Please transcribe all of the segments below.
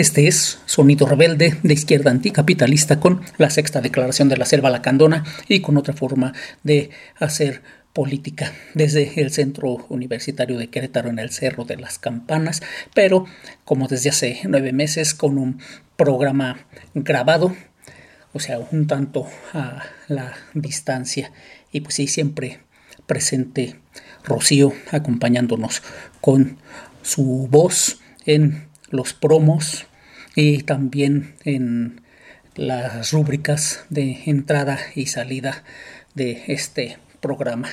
Este es Sonido Rebelde de izquierda anticapitalista con la sexta declaración de la selva lacandona y con otra forma de hacer política desde el centro universitario de Querétaro en el Cerro de las Campanas, pero como desde hace nueve meses con un programa grabado, o sea, un tanto a la distancia. Y pues sí, siempre presente Rocío acompañándonos con su voz en los promos y también en las rúbricas de entrada y salida de este programa.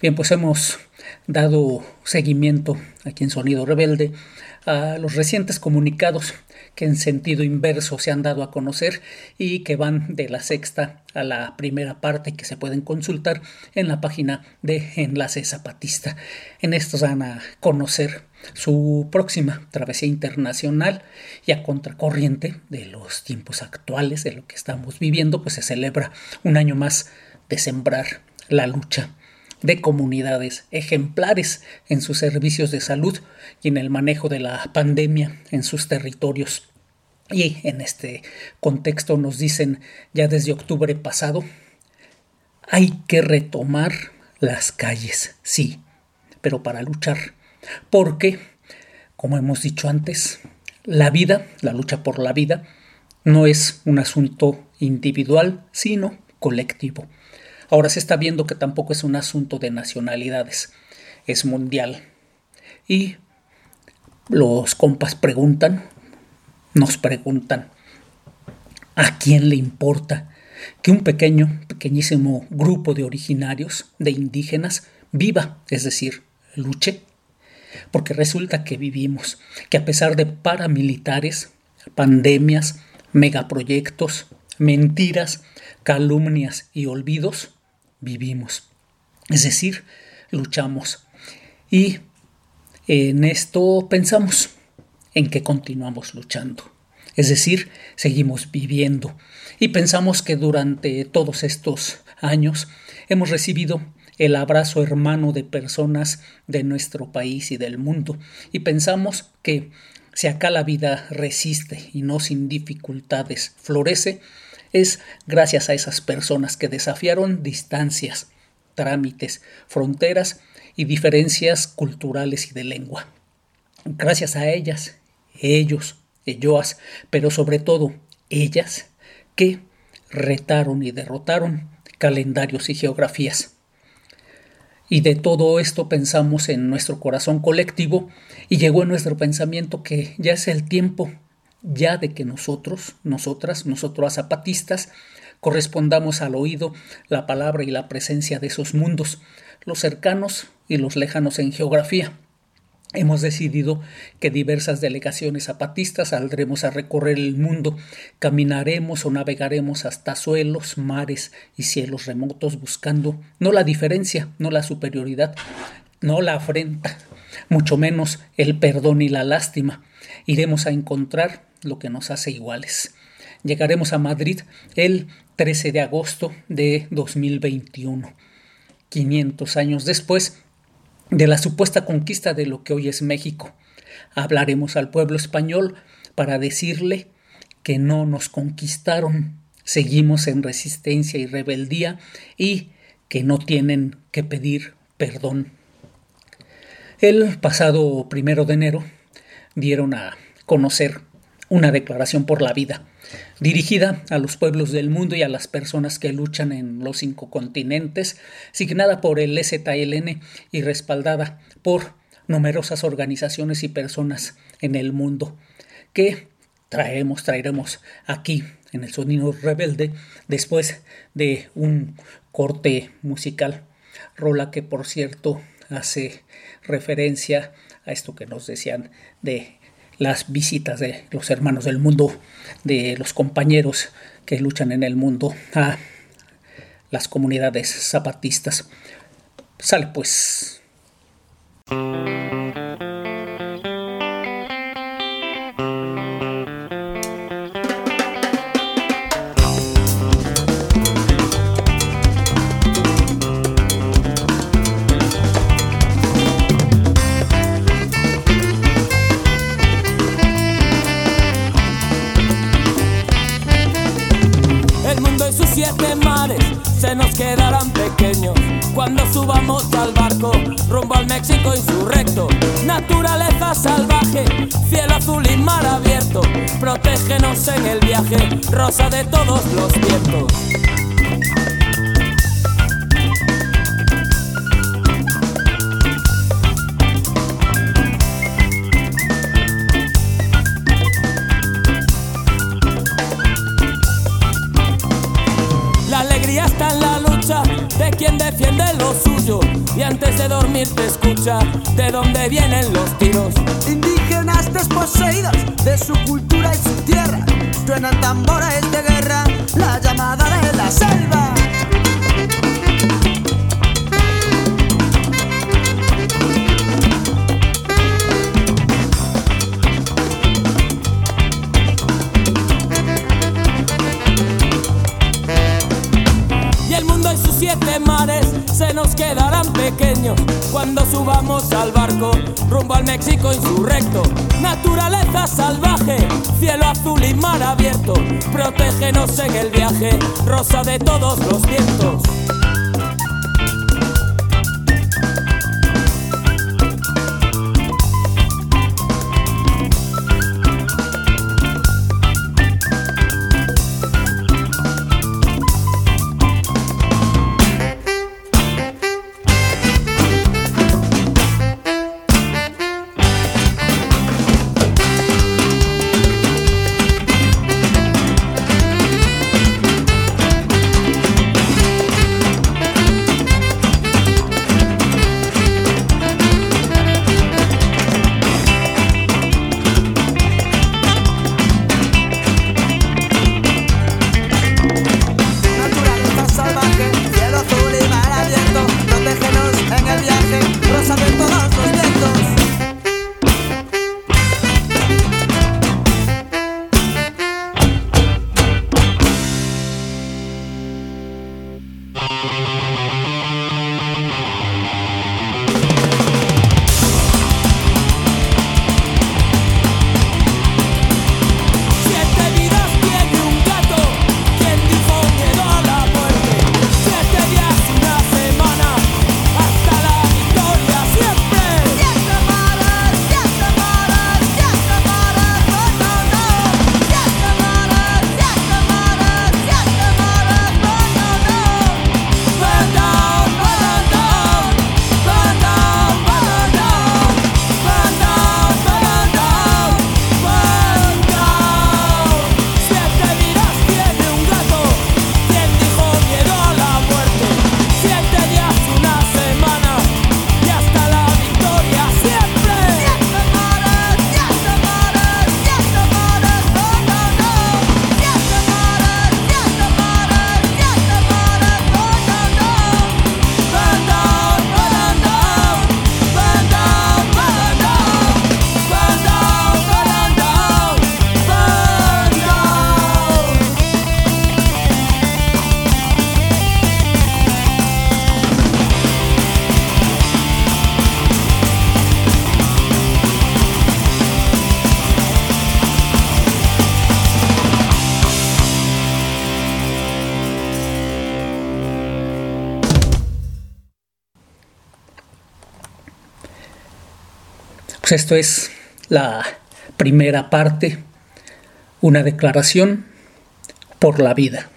Bien, pues hemos dado seguimiento aquí en Sonido Rebelde a los recientes comunicados que en sentido inverso se han dado a conocer y que van de la sexta a la primera parte que se pueden consultar en la página de Enlace Zapatista. En estos van a conocer su próxima travesía internacional y a contracorriente de los tiempos actuales, de lo que estamos viviendo, pues se celebra un año más de sembrar la lucha de comunidades ejemplares en sus servicios de salud y en el manejo de la pandemia en sus territorios. Y en este contexto nos dicen ya desde octubre pasado, hay que retomar las calles, sí, pero para luchar, porque, como hemos dicho antes, la vida, la lucha por la vida, no es un asunto individual, sino colectivo. Ahora se está viendo que tampoco es un asunto de nacionalidades, es mundial. Y los compas preguntan, nos preguntan, ¿a quién le importa que un pequeño, pequeñísimo grupo de originarios, de indígenas, viva, es decir, luche? Porque resulta que vivimos, que a pesar de paramilitares, pandemias, megaproyectos, mentiras, calumnias y olvidos, vivimos. Es decir, luchamos. Y en esto pensamos en que continuamos luchando. Es decir, seguimos viviendo. Y pensamos que durante todos estos años hemos recibido el abrazo hermano de personas de nuestro país y del mundo. Y pensamos que si acá la vida resiste y no sin dificultades florece, es gracias a esas personas que desafiaron distancias, trámites, fronteras y diferencias culturales y de lengua. Gracias a ellas, ellos, elloas, pero sobre todo ellas, que retaron y derrotaron calendarios y geografías. Y de todo esto pensamos en nuestro corazón colectivo y llegó en nuestro pensamiento que ya es el tiempo ya de que nosotros, nosotras, nosotros zapatistas, correspondamos al oído la palabra y la presencia de esos mundos, los cercanos y los lejanos en geografía. Hemos decidido que diversas delegaciones zapatistas saldremos a recorrer el mundo, caminaremos o navegaremos hasta suelos, mares y cielos remotos buscando no la diferencia, no la superioridad, no la afrenta, mucho menos el perdón y la lástima. Iremos a encontrar lo que nos hace iguales. Llegaremos a Madrid el 13 de agosto de 2021, 500 años después de la supuesta conquista de lo que hoy es México. Hablaremos al pueblo español para decirle que no nos conquistaron, seguimos en resistencia y rebeldía y que no tienen que pedir perdón. El pasado primero de enero dieron a conocer una declaración por la vida, dirigida a los pueblos del mundo y a las personas que luchan en los cinco continentes, signada por el STLN y respaldada por numerosas organizaciones y personas en el mundo, que traemos, traeremos aquí en el sonido rebelde después de un corte musical, rola que por cierto hace referencia a esto que nos decían de las visitas de los hermanos del mundo, de los compañeros que luchan en el mundo a las comunidades zapatistas. Sale pues. Azul y mar abierto, protégenos en el viaje, rosa de todos los vientos. Y antes de dormir te escucha de dónde vienen los tiros. Indígenas desposeídos de su cultura y su tierra, suenan tambores de guerra, la llamada de la selva. siete mares se nos quedarán pequeños cuando subamos al barco rumbo al México insurrecto. Naturaleza salvaje, cielo azul y mar abierto, protégenos en el viaje, rosa de todos los vientos. Esto es la primera parte, una declaración por la vida.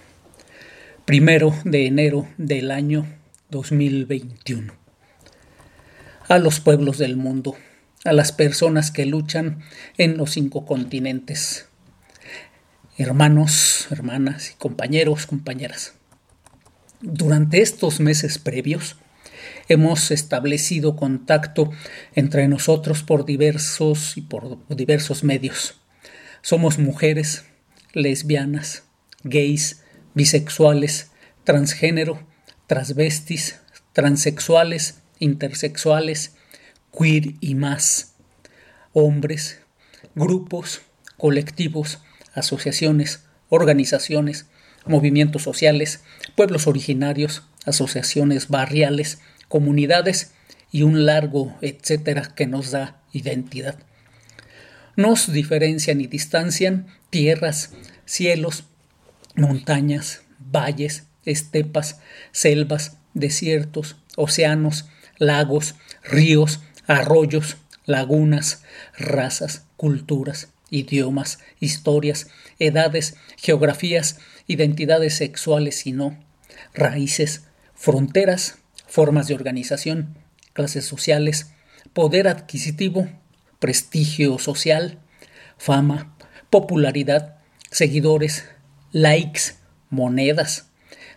Primero de enero del año 2021. A los pueblos del mundo, a las personas que luchan en los cinco continentes, hermanos, hermanas y compañeros, compañeras. Durante estos meses previos, hemos establecido contacto entre nosotros por diversos y por diversos medios. Somos mujeres, lesbianas, gays, bisexuales, transgénero, transvestis, transexuales, intersexuales, queer y más, hombres, grupos, colectivos, asociaciones, organizaciones, movimientos sociales, pueblos originarios, asociaciones barriales, comunidades y un largo etcétera que nos da identidad. Nos diferencian y distancian tierras, cielos, montañas, valles, estepas, selvas, desiertos, océanos, lagos, ríos, arroyos, lagunas, razas, culturas, idiomas, historias, edades, geografías, identidades sexuales y no, raíces, fronteras, formas de organización, clases sociales, poder adquisitivo, prestigio social, fama, popularidad, seguidores, likes, monedas,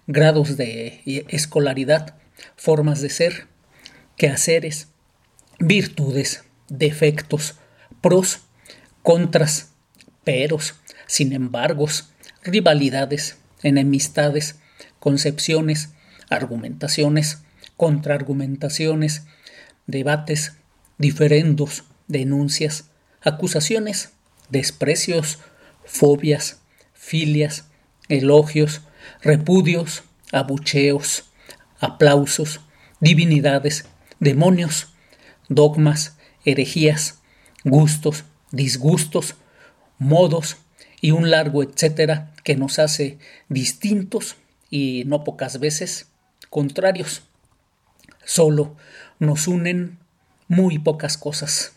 grados de escolaridad, formas de ser, quehaceres, virtudes, defectos, pros, contras, peros, sin embargos, rivalidades, enemistades, concepciones, argumentaciones, contraargumentaciones, debates, diferendos, denuncias, acusaciones, desprecios, fobias, filias, elogios, repudios, abucheos, aplausos, divinidades, demonios, dogmas, herejías, gustos, disgustos, modos y un largo etcétera que nos hace distintos y no pocas veces contrarios. Solo nos unen muy pocas cosas.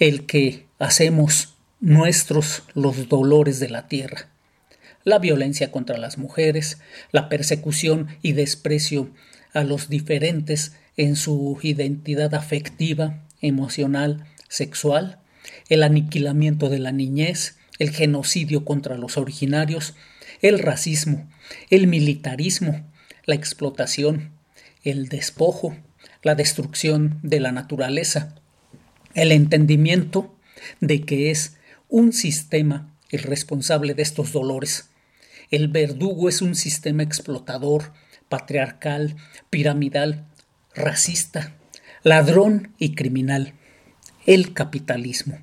El que hacemos nuestros los dolores de la tierra, la violencia contra las mujeres, la persecución y desprecio a los diferentes en su identidad afectiva, emocional, sexual, el aniquilamiento de la niñez, el genocidio contra los originarios, el racismo, el militarismo, la explotación, el despojo, la destrucción de la naturaleza, el entendimiento de que es un sistema el responsable de estos dolores. El verdugo es un sistema explotador, patriarcal, piramidal, racista, ladrón y criminal. El capitalismo.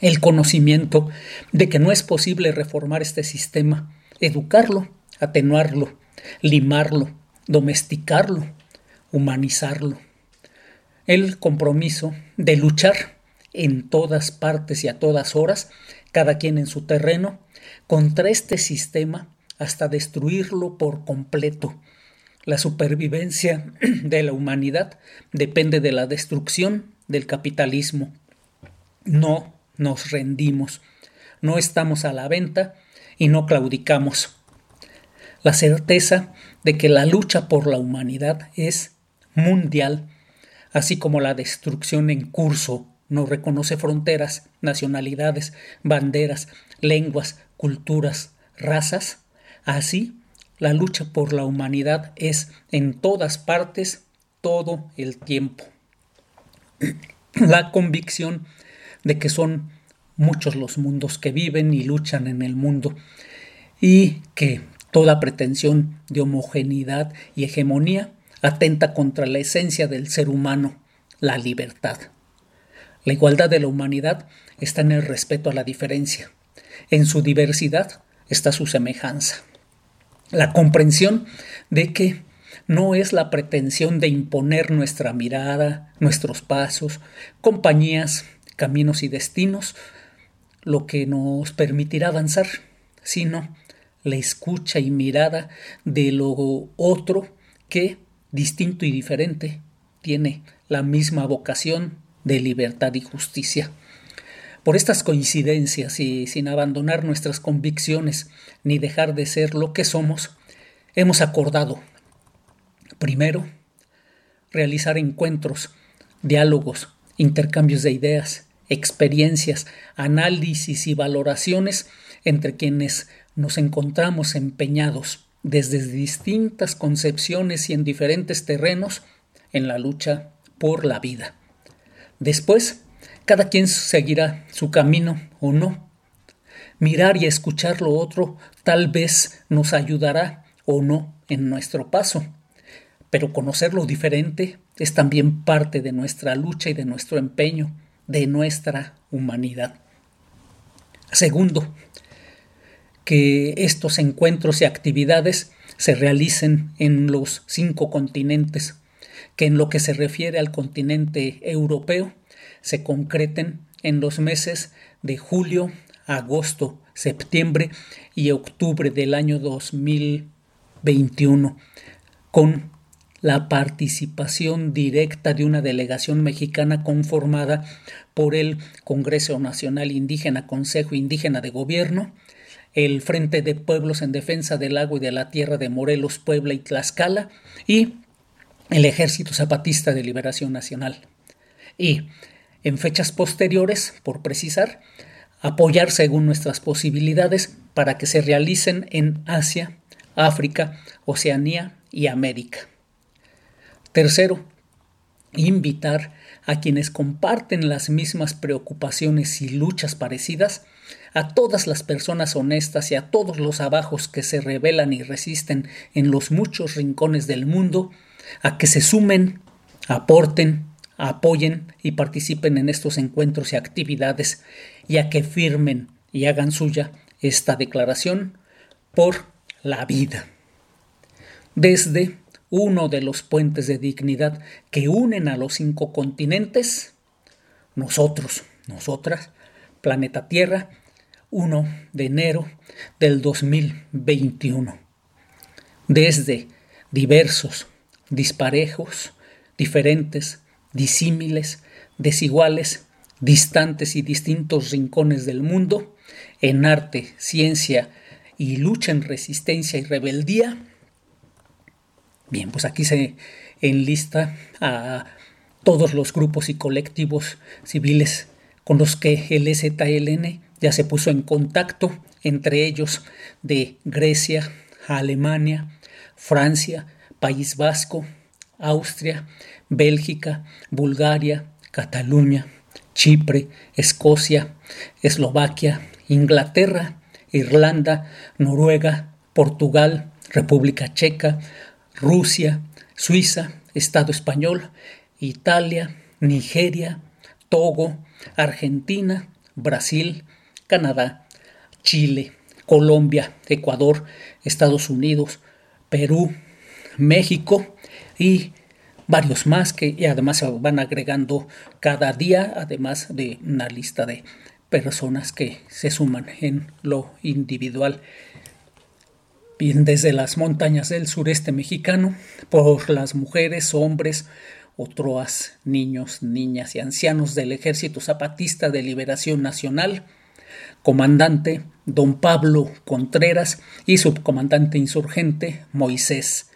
El conocimiento de que no es posible reformar este sistema, educarlo, atenuarlo, limarlo, domesticarlo, humanizarlo. El compromiso de luchar en todas partes y a todas horas, cada quien en su terreno, contra este sistema hasta destruirlo por completo. La supervivencia de la humanidad depende de la destrucción del capitalismo. No nos rendimos, no estamos a la venta y no claudicamos. La certeza de que la lucha por la humanidad es mundial, así como la destrucción en curso no reconoce fronteras, nacionalidades, banderas, lenguas, culturas, razas, así la lucha por la humanidad es en todas partes todo el tiempo. La convicción de que son muchos los mundos que viven y luchan en el mundo y que toda pretensión de homogeneidad y hegemonía atenta contra la esencia del ser humano, la libertad. La igualdad de la humanidad está en el respeto a la diferencia. En su diversidad está su semejanza. La comprensión de que no es la pretensión de imponer nuestra mirada, nuestros pasos, compañías, caminos y destinos lo que nos permitirá avanzar, sino la escucha y mirada de lo otro que, distinto y diferente, tiene la misma vocación de libertad y justicia. Por estas coincidencias y sin abandonar nuestras convicciones ni dejar de ser lo que somos, hemos acordado, primero, realizar encuentros, diálogos, intercambios de ideas, experiencias, análisis y valoraciones entre quienes nos encontramos empeñados desde distintas concepciones y en diferentes terrenos en la lucha por la vida. Después, cada quien seguirá su camino o no. Mirar y escuchar lo otro tal vez nos ayudará o no en nuestro paso, pero conocer lo diferente es también parte de nuestra lucha y de nuestro empeño, de nuestra humanidad. Segundo, que estos encuentros y actividades se realicen en los cinco continentes, que en lo que se refiere al continente europeo se concreten en los meses de julio, agosto, septiembre y octubre del año 2021, con la participación directa de una delegación mexicana conformada por el Congreso Nacional Indígena, Consejo Indígena de Gobierno, el Frente de Pueblos en Defensa del Agua y de la Tierra de Morelos, Puebla y Tlaxcala y el Ejército Zapatista de Liberación Nacional. Y, en fechas posteriores, por precisar, apoyar según nuestras posibilidades para que se realicen en Asia, África, Oceanía y América. Tercero, invitar a quienes comparten las mismas preocupaciones y luchas parecidas, a todas las personas honestas y a todos los abajos que se rebelan y resisten en los muchos rincones del mundo, a que se sumen, aporten, apoyen y participen en estos encuentros y actividades y a que firmen y hagan suya esta declaración por la vida. Desde uno de los puentes de dignidad que unen a los cinco continentes, nosotros, nosotras, planeta Tierra, 1 de enero del 2021. Desde diversos, disparejos, diferentes, disímiles, desiguales, distantes y distintos rincones del mundo, en arte, ciencia y lucha en resistencia y rebeldía, Bien, pues aquí se enlista a todos los grupos y colectivos civiles con los que el ZLN ya se puso en contacto, entre ellos de Grecia, Alemania, Francia, País Vasco, Austria, Bélgica, Bulgaria, Cataluña, Chipre, Escocia, Eslovaquia, Inglaterra, Irlanda, Noruega, Portugal, República Checa, Rusia, Suiza, Estado español, Italia, Nigeria, Togo, Argentina, Brasil, Canadá, Chile, Colombia, Ecuador, Estados Unidos, Perú, México y varios más que además se van agregando cada día, además de una lista de personas que se suman en lo individual. Bien desde las montañas del sureste mexicano, por las mujeres, hombres, otros niños, niñas y ancianos del Ejército Zapatista de Liberación Nacional, comandante don Pablo Contreras y subcomandante insurgente Moisés,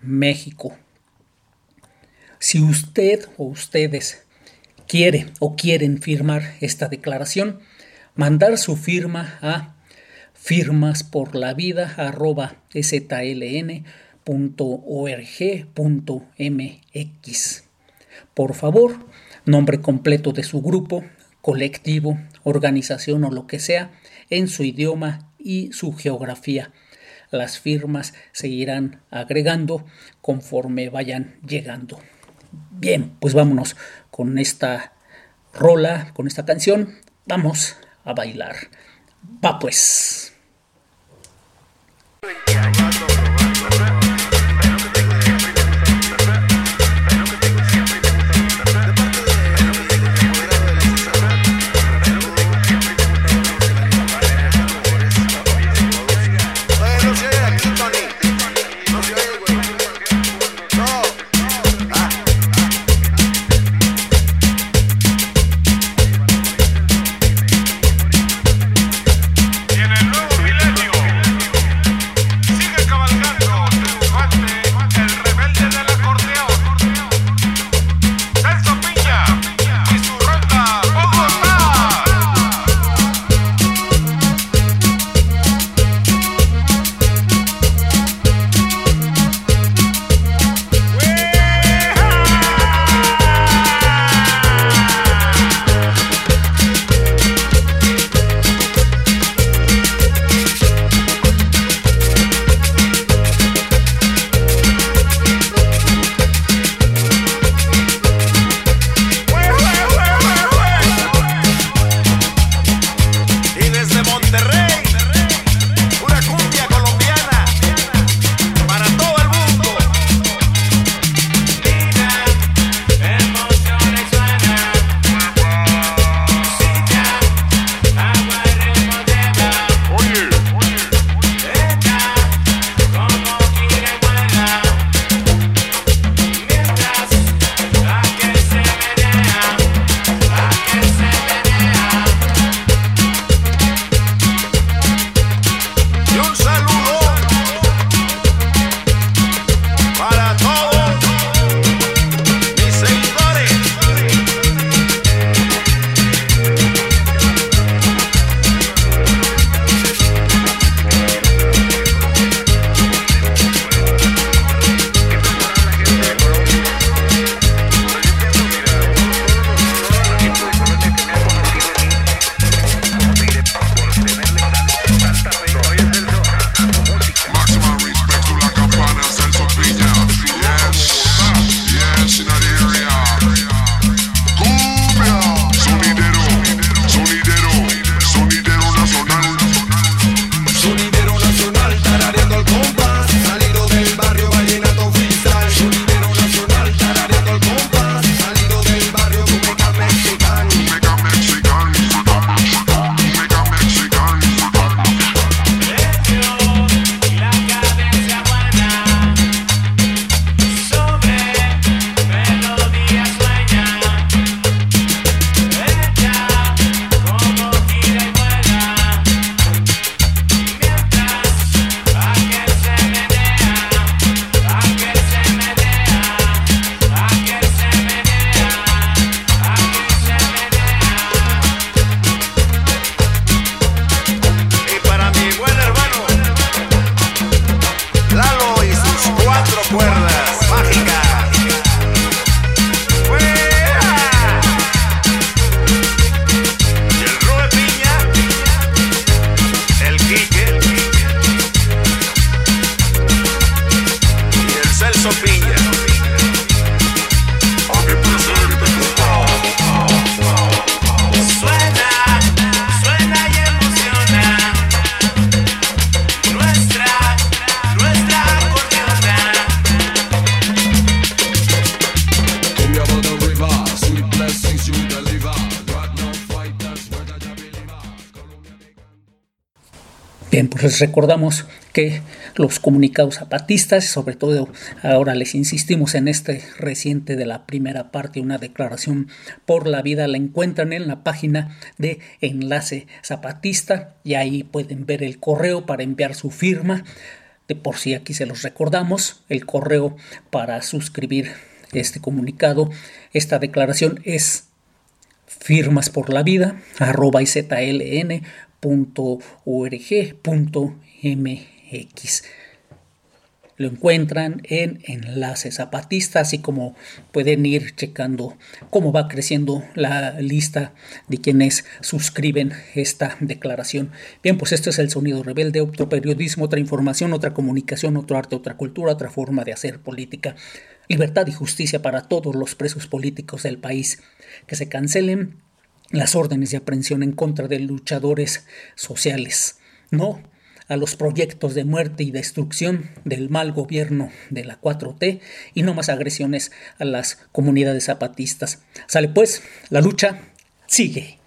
México. Si usted o ustedes quiere o quieren firmar esta declaración, mandar su firma a firmas por la vida arroba sln.org.mx. Por favor, nombre completo de su grupo, colectivo, organización o lo que sea, en su idioma y su geografía. Las firmas se irán agregando conforme vayan llegando. Bien, pues vámonos con esta rola, con esta canción. Vamos a bailar. Va pues. Recordamos que los comunicados zapatistas, sobre todo ahora les insistimos en este reciente de la primera parte, una declaración por la vida, la encuentran en la página de Enlace Zapatista y ahí pueden ver el correo para enviar su firma. De por sí aquí se los recordamos, el correo para suscribir este comunicado, esta declaración es firmas por la vida arroba .org.mx. Lo encuentran en Enlace Zapatista, así como pueden ir checando cómo va creciendo la lista de quienes suscriben esta declaración. Bien, pues esto es el sonido rebelde, otro periodismo, otra información, otra comunicación, otro arte, otra cultura, otra forma de hacer política. Libertad y justicia para todos los presos políticos del país. Que se cancelen las órdenes de aprehensión en contra de luchadores sociales, no a los proyectos de muerte y destrucción del mal gobierno de la 4T y no más agresiones a las comunidades zapatistas. Sale pues, la lucha sigue.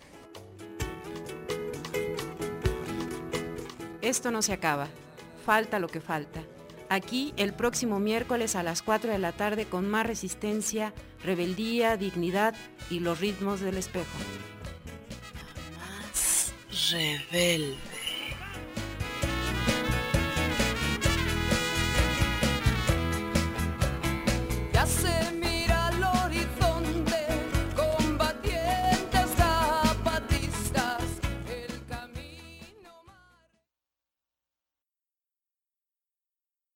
Esto no se acaba, falta lo que falta. Aquí el próximo miércoles a las 4 de la tarde con más resistencia, rebeldía, dignidad y los ritmos del espejo rebelde.